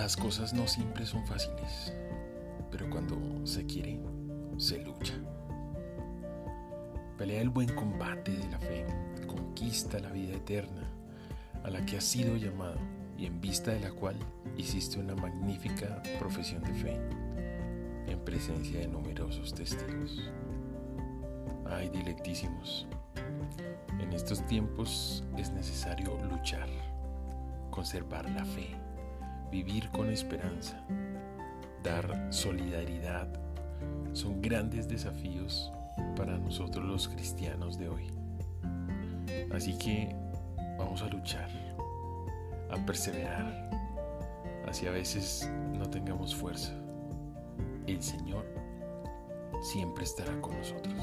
Las cosas no siempre son fáciles, pero cuando se quiere, se lucha. Pelea el buen combate de la fe, conquista la vida eterna a la que has sido llamado y en vista de la cual hiciste una magnífica profesión de fe en presencia de numerosos testigos. Ay, dilectísimos, en estos tiempos es necesario luchar, conservar la fe, vivir con esperanza, dar solidaridad. Son grandes desafíos para nosotros los cristianos de hoy. Así que vamos a luchar, a perseverar, así a veces no tengamos fuerza. El Señor siempre estará con nosotros.